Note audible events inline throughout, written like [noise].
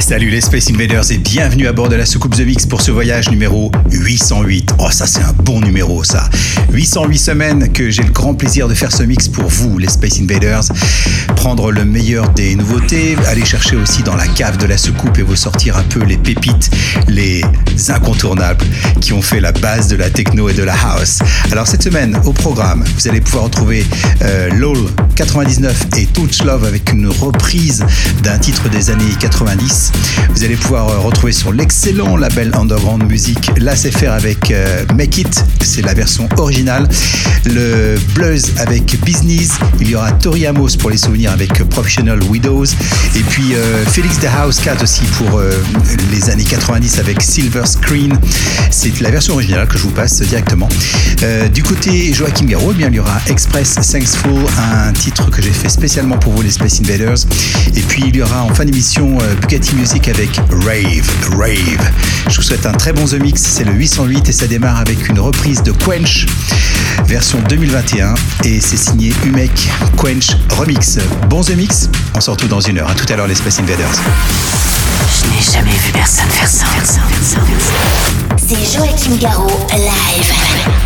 Salut les Space Invaders et bienvenue à bord de la soucoupe The Mix pour ce voyage numéro 808. Oh ça c'est un bon numéro ça. 808 semaines que j'ai le grand plaisir de faire ce mix pour vous les Space Invaders. Prendre le meilleur des nouveautés, aller chercher aussi dans la cave de la soucoupe et vous sortir un peu les pépites, les incontournables qui ont fait la base de la techno et de la house. Alors cette semaine au programme, vous allez pouvoir retrouver euh, LOL 99 et Touch Love avec une reprise d'un titre des années 90. Vous allez pouvoir euh, retrouver sur l'excellent label Underground Music faire avec euh, Make It, c'est la version originale. Le Blues avec Business. Il y aura Tori Amos pour les souvenirs avec Professional Widows. Et puis euh, Félix The House Cat aussi pour euh, les années 90 avec Silver Screen. C'est la version originale que je vous passe directement. Euh, du côté Joachim Garraud, eh bien, il y aura Express Thankful, un titre que j'ai fait spécialement pour vous les Space Invaders. Et puis il y aura en fin d'émission euh, Bugatti Music avec Rave, Rave. Je vous souhaite un très bon The Mix, c'est le 808 et ça démarre avec une reprise de Quench, version 2021 et c'est signé Umek Quench Remix. Bon The Mix, on se retrouve dans une heure. À tout à l'heure les Space Invaders. Je n'ai jamais vu personne faire ça. C'est Joachim Garraud, live.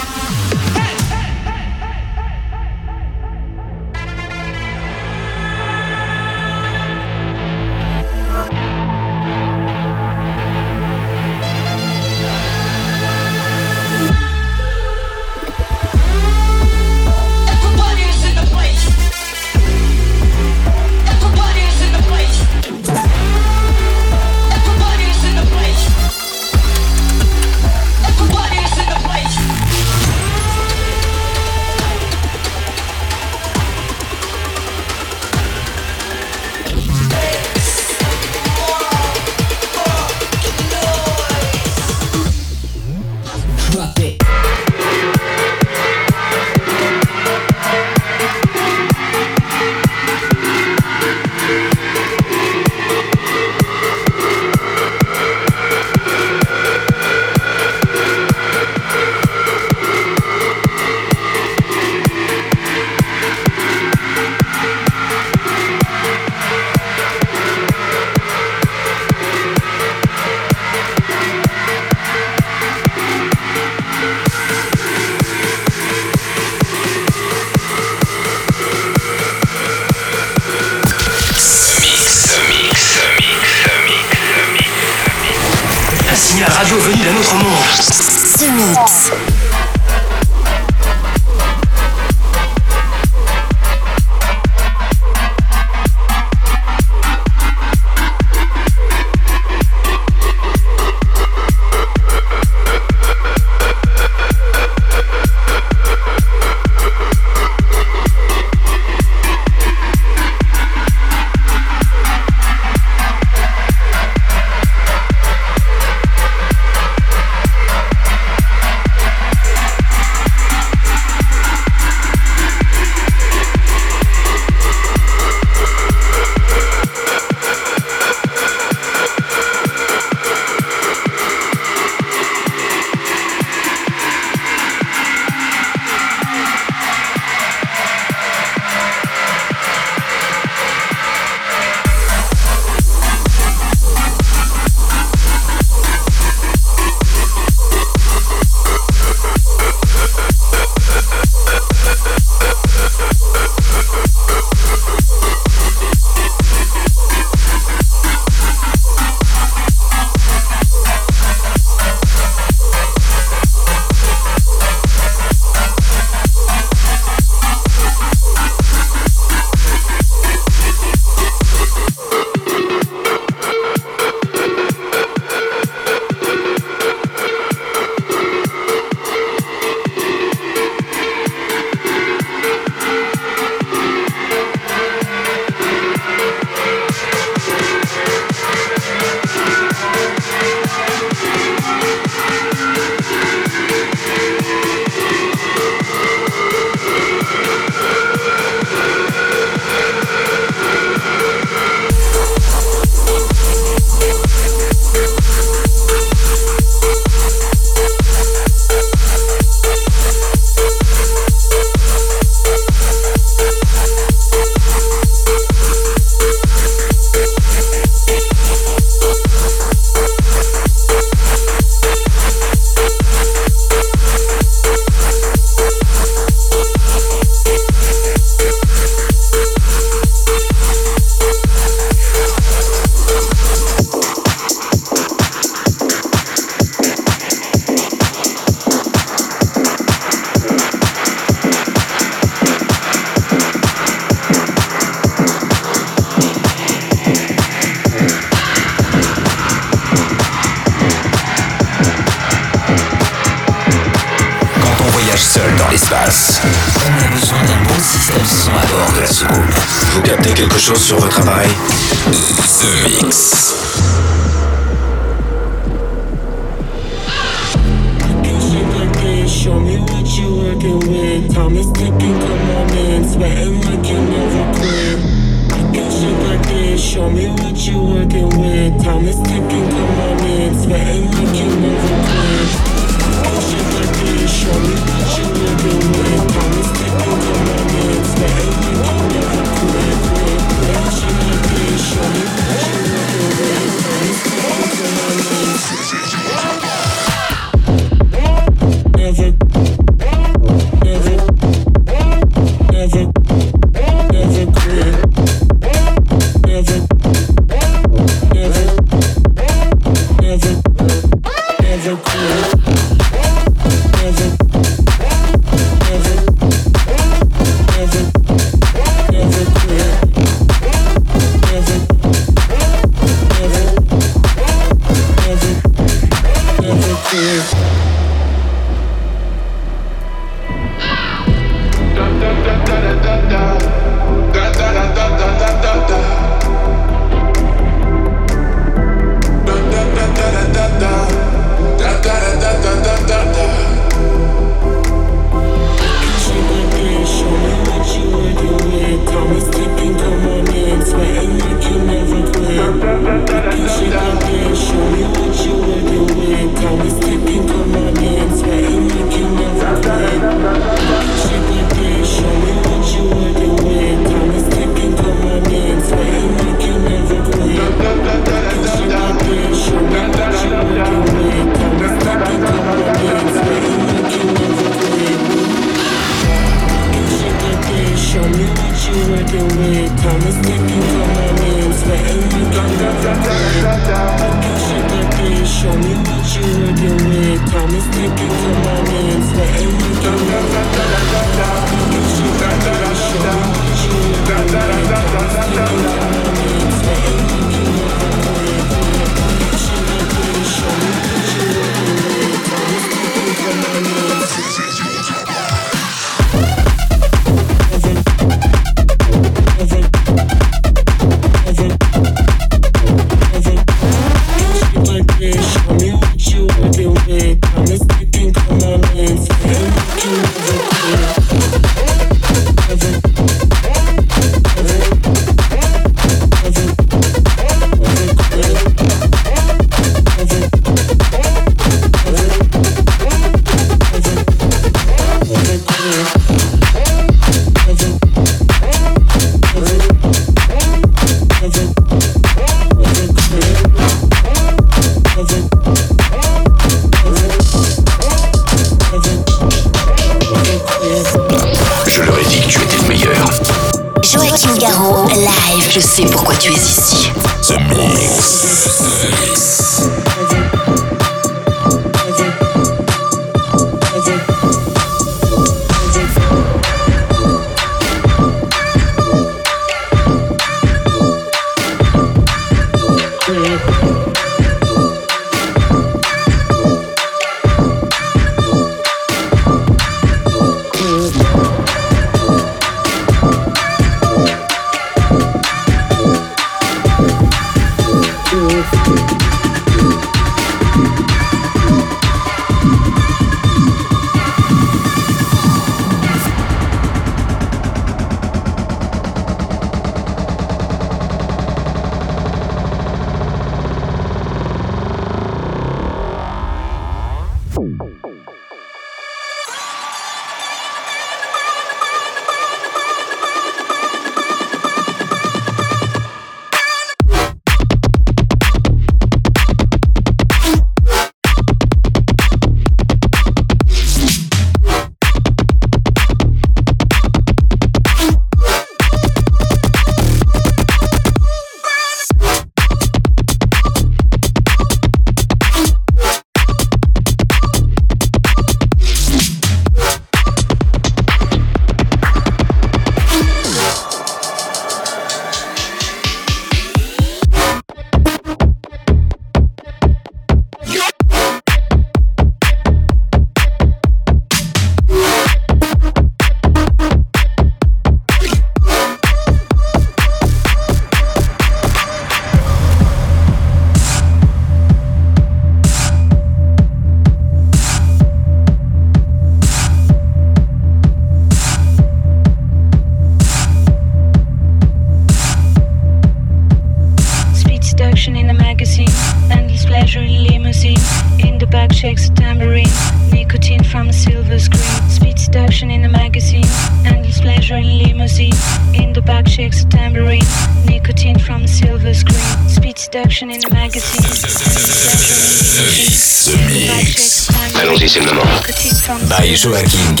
Шугар Кинг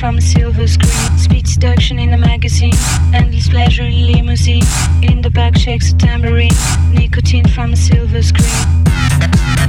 from a silver screen. Speed seduction in a magazine. Endless pleasure in limousine. In the back shakes a tambourine. Nicotine from a silver screen.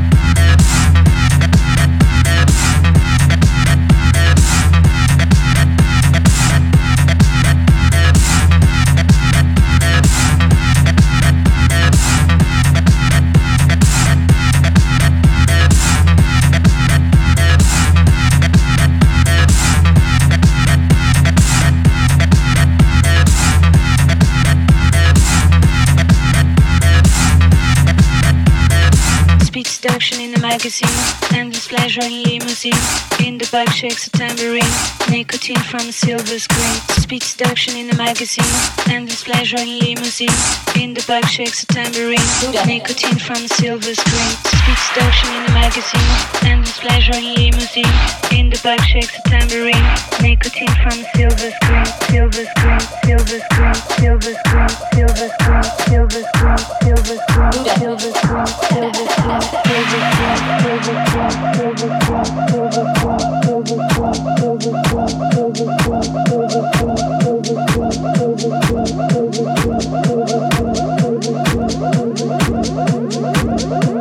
Seduction in a magazine. Endless pleasure in limousine. In the back shakes a tambourine. Nicotine from a silver screen. Speed seduction in a magazine. Endless pleasure in limousine. In the back shakes a tambourine. Nicotine from silver screen. Speed seduction in a magazine. Endless pleasure in limousine. In the back shakes a tambourine. Nicotine from a silver screen. Silver screen. Silver screen. Silver screen. Silver screen. Silver screen. Silver screen. Silver screen. Silver screen. The Thank you.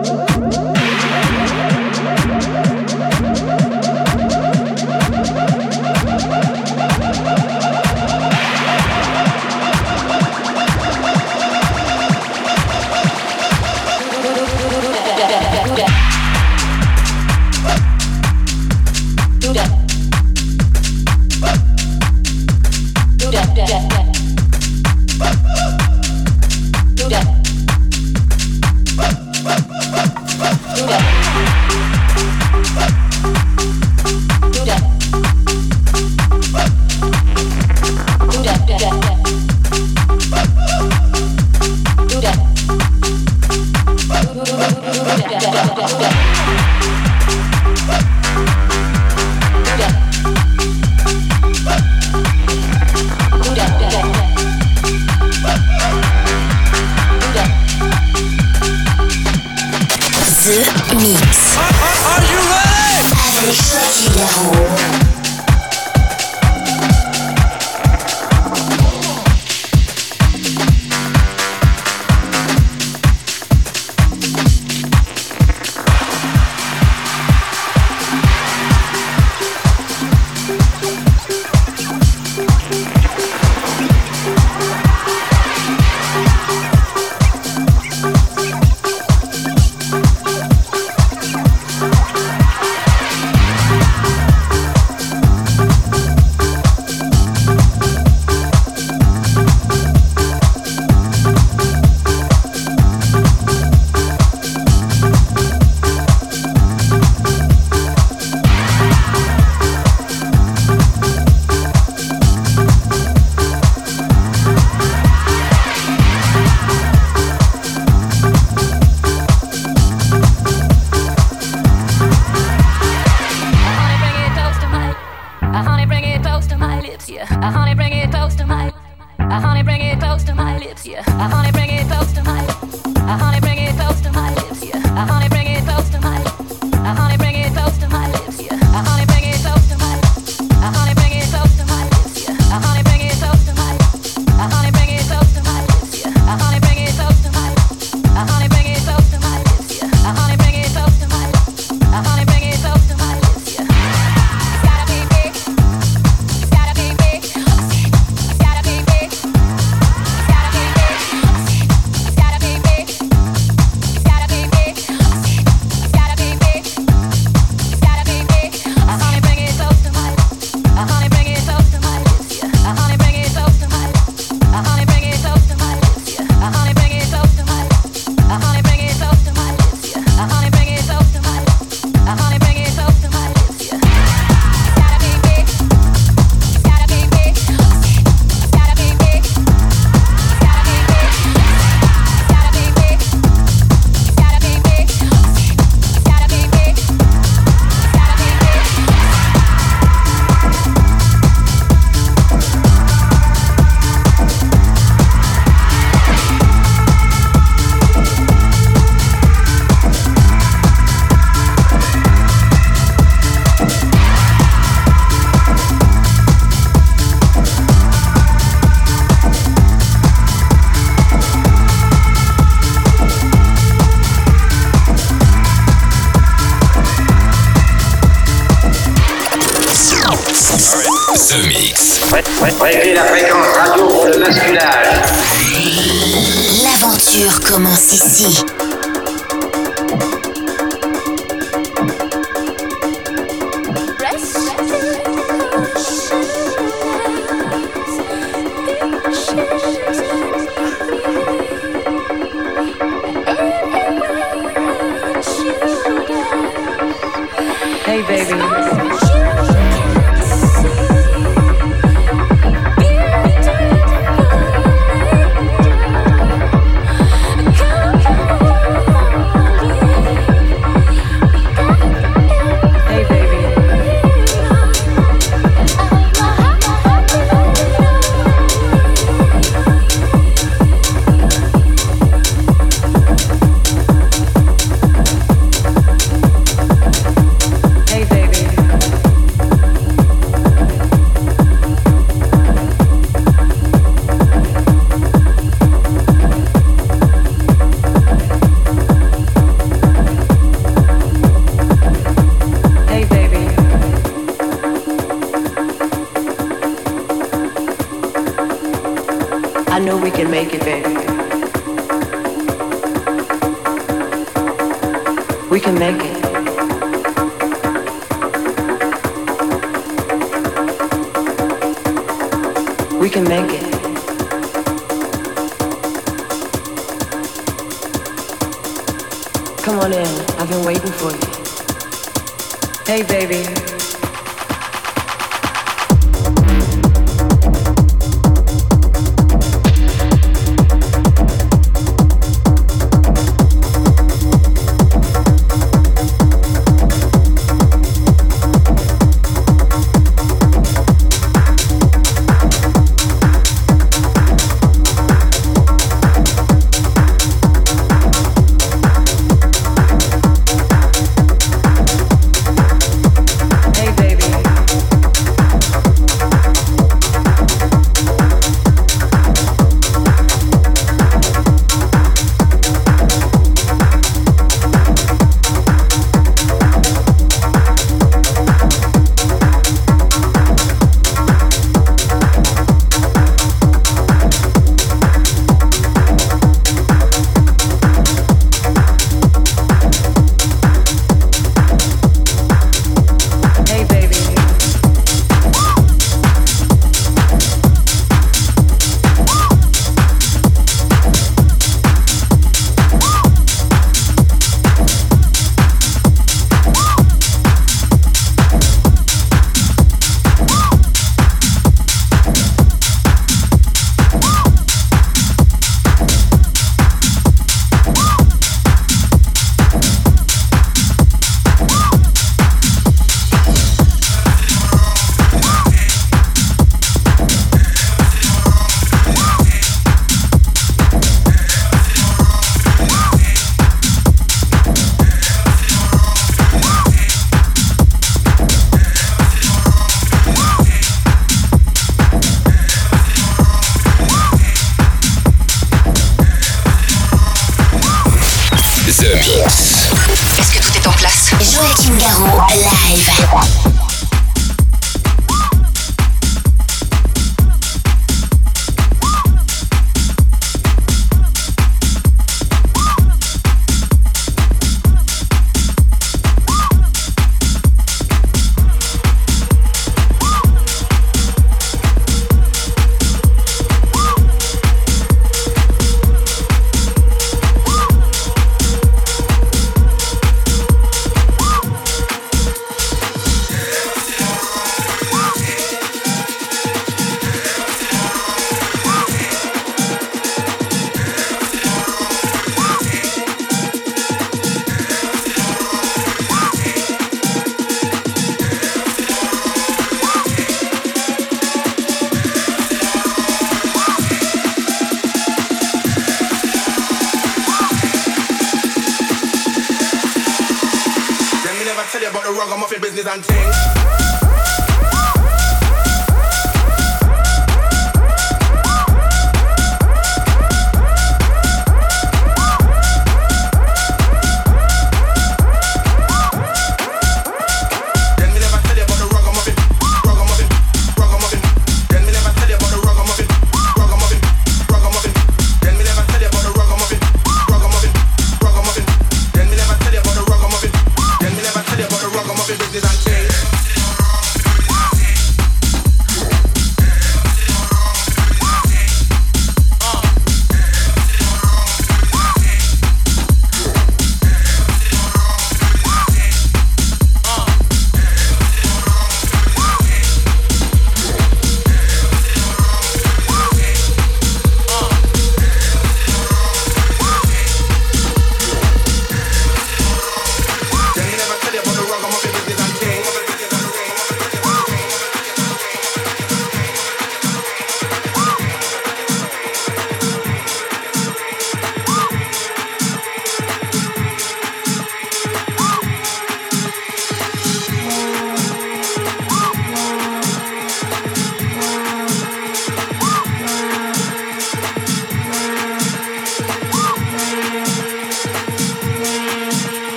Baby.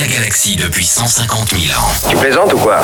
La galaxie depuis 150 000 ans. Tu plaisantes ou quoi?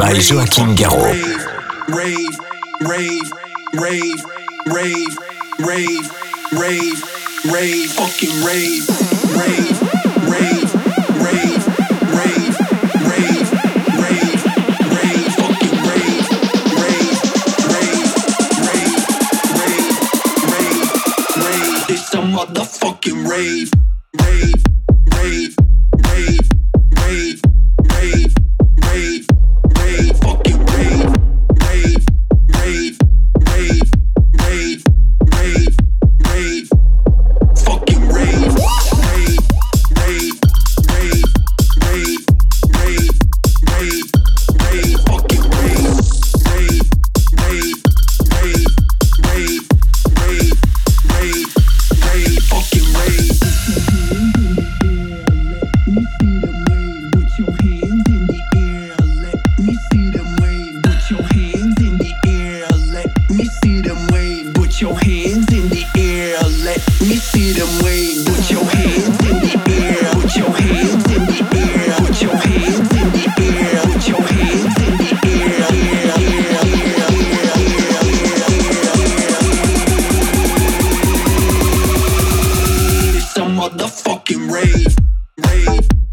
by Joachim Garraud. Rave, rave, rave, rave, rave, rave, rave, fucking rave, rave, rave, rave, rave, rave, rave, rave, fucking rave, rave, rave, rave, rave, rave, rave. A motherfucking rave. fucking rave, rave.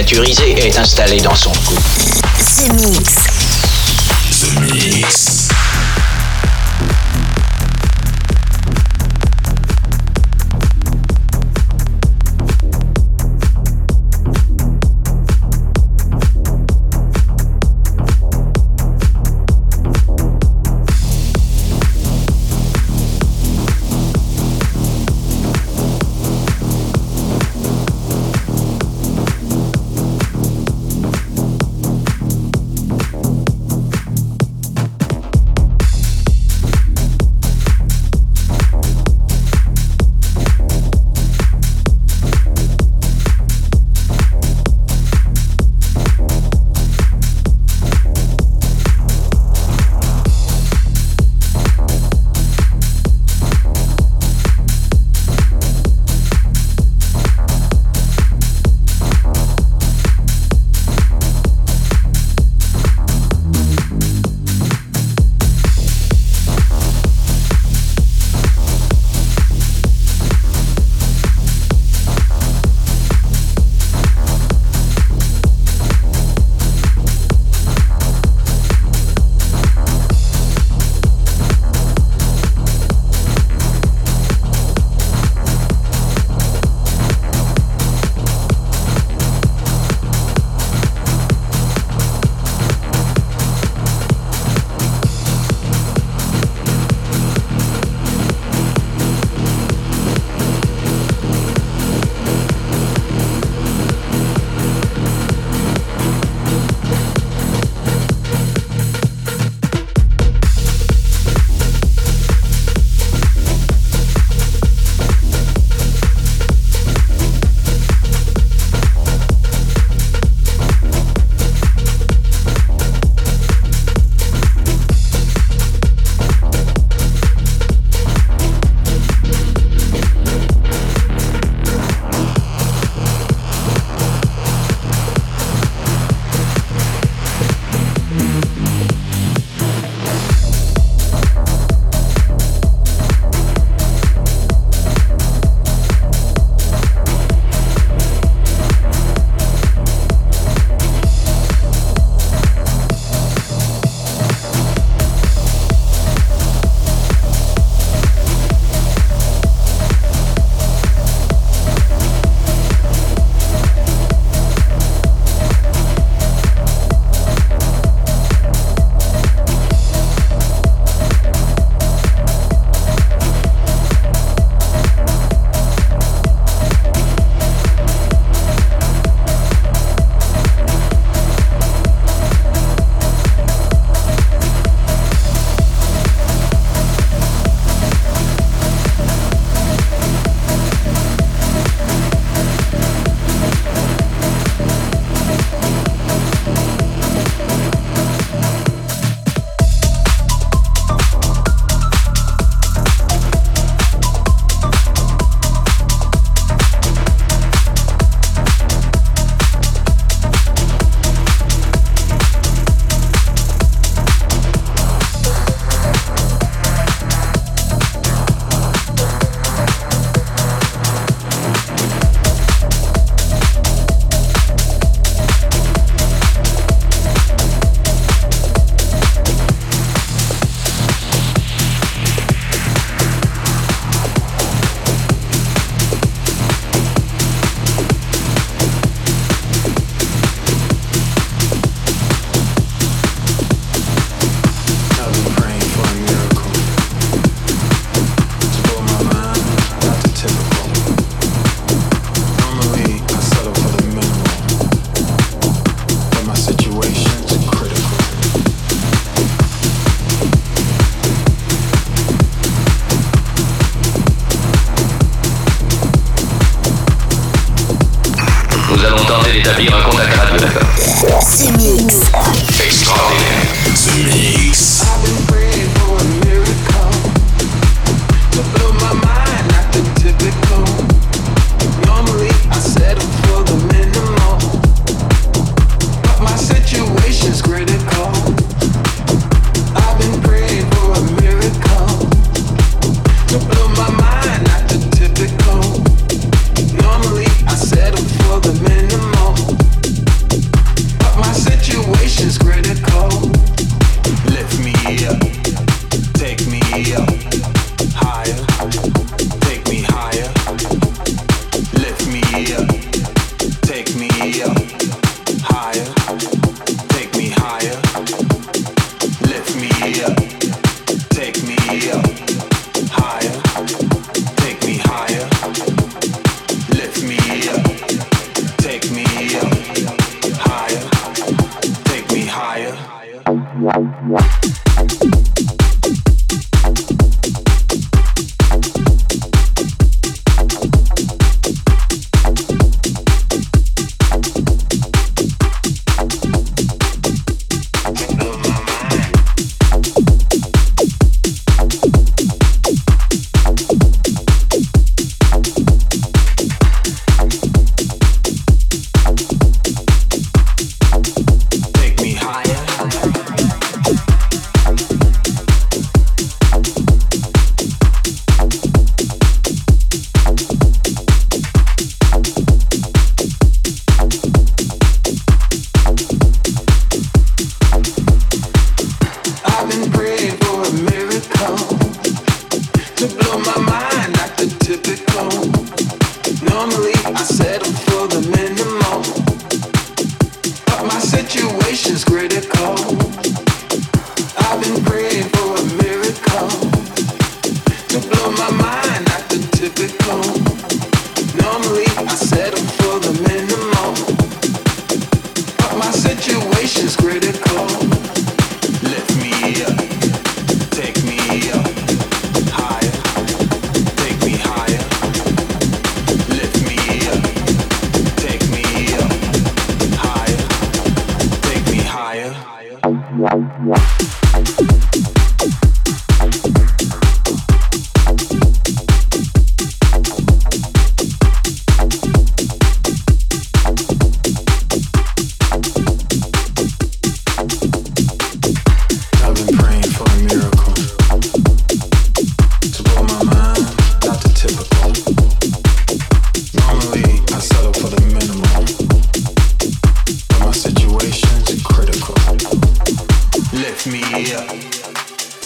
Miniaturisé est installé dans son cou. The Mix. The Mix.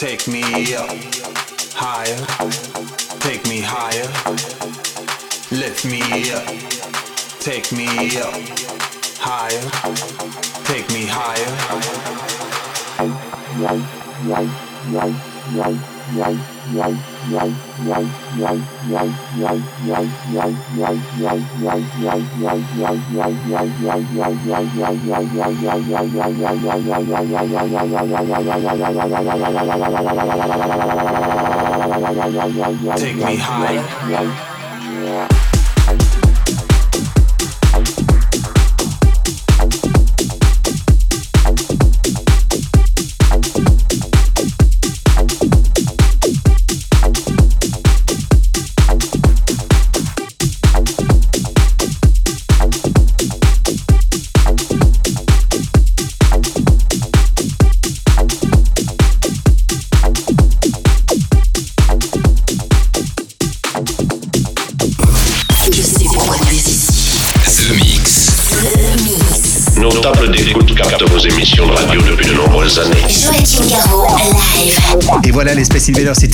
Take me higher, take me higher, lift me up, take me up, higher, take me higher. Et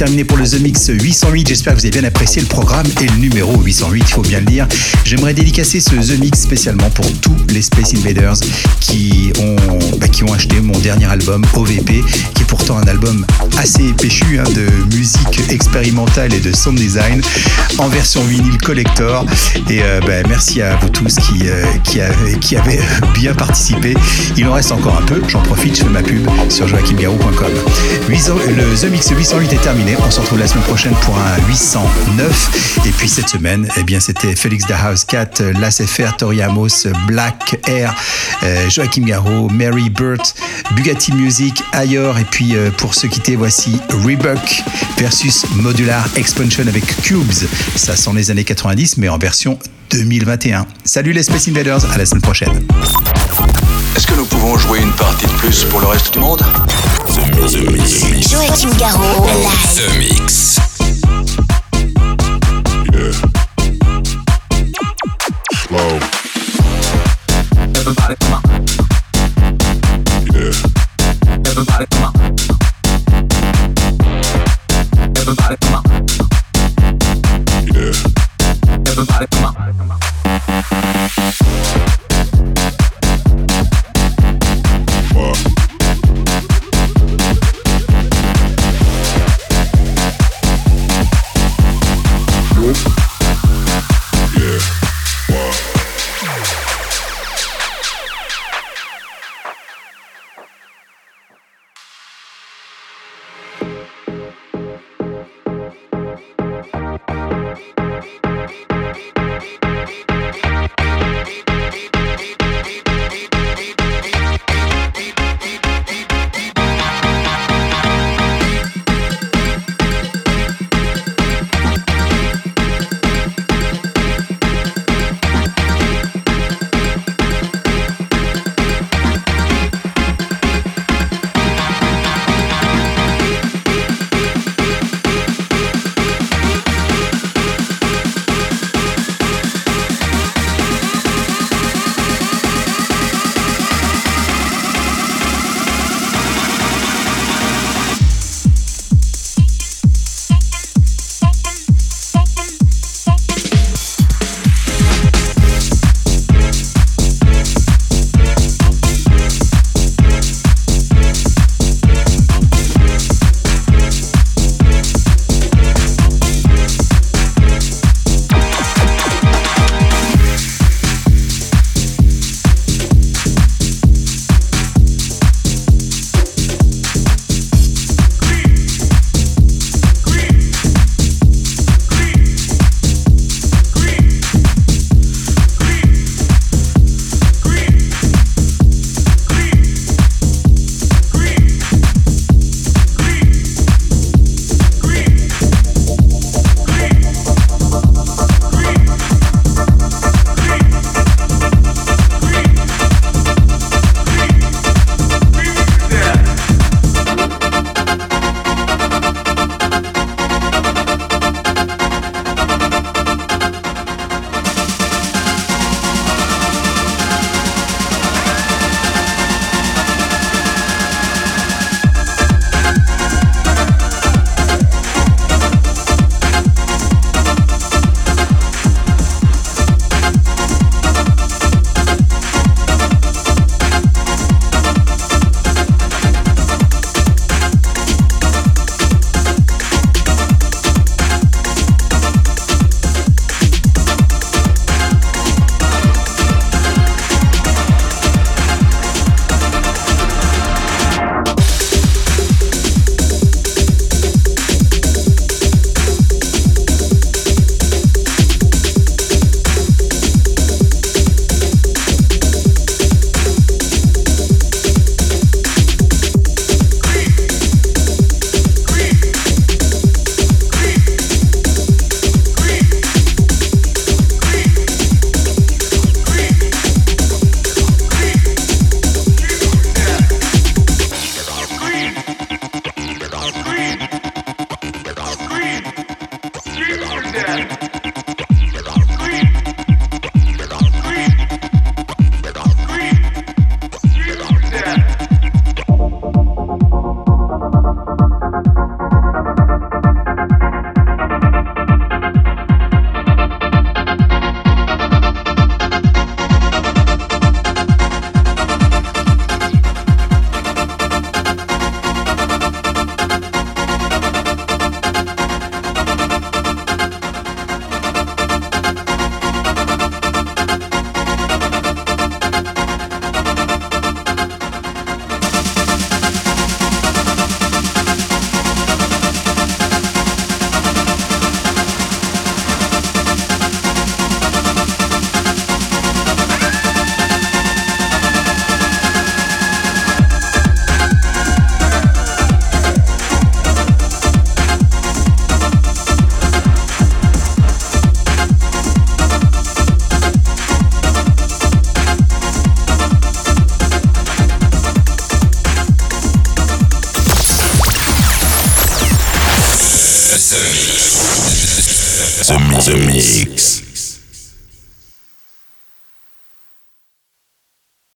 terminé pour le The Mix 808. J'espère que vous avez bien apprécié le programme et le numéro 808, il faut bien le dire. J'aimerais dédicacer ce The Mix spécialement pour tous les Space Invaders qui ont, bah, qui ont acheté mon dernier album, OVP, qui est pourtant un album assez péchu hein, de musique expérimentale et de sound design en version vinyle collector. Et euh, bah, merci à vous tous qui, euh, qui, avez [laughs] bien participé. Il en reste encore un peu, j'en profite, je fais ma pub sur joachimgarou.com. Le The Mix 808 est terminé. On se retrouve la semaine prochaine pour un 809. Et puis cette semaine, eh bien, c'était Félix the House Cat, Las FR, Tori Amos, Black Air, euh, Joachim Garraud, Mary Burt, Bugatti Music, Ayor. Et puis euh, pour se quitter, voici Reebok versus Modular Expansion avec Cubes. Ça sent les années 90, mais en version 2021. Salut les Space Invaders, à la semaine prochaine. Est-ce que nous pouvons jouer une partie de plus pour le reste du monde? The Mix. Joachim Garraud, live. The Mix. Yeah. Slow. Everybody come on. Yeah. Everybody come on. Everybody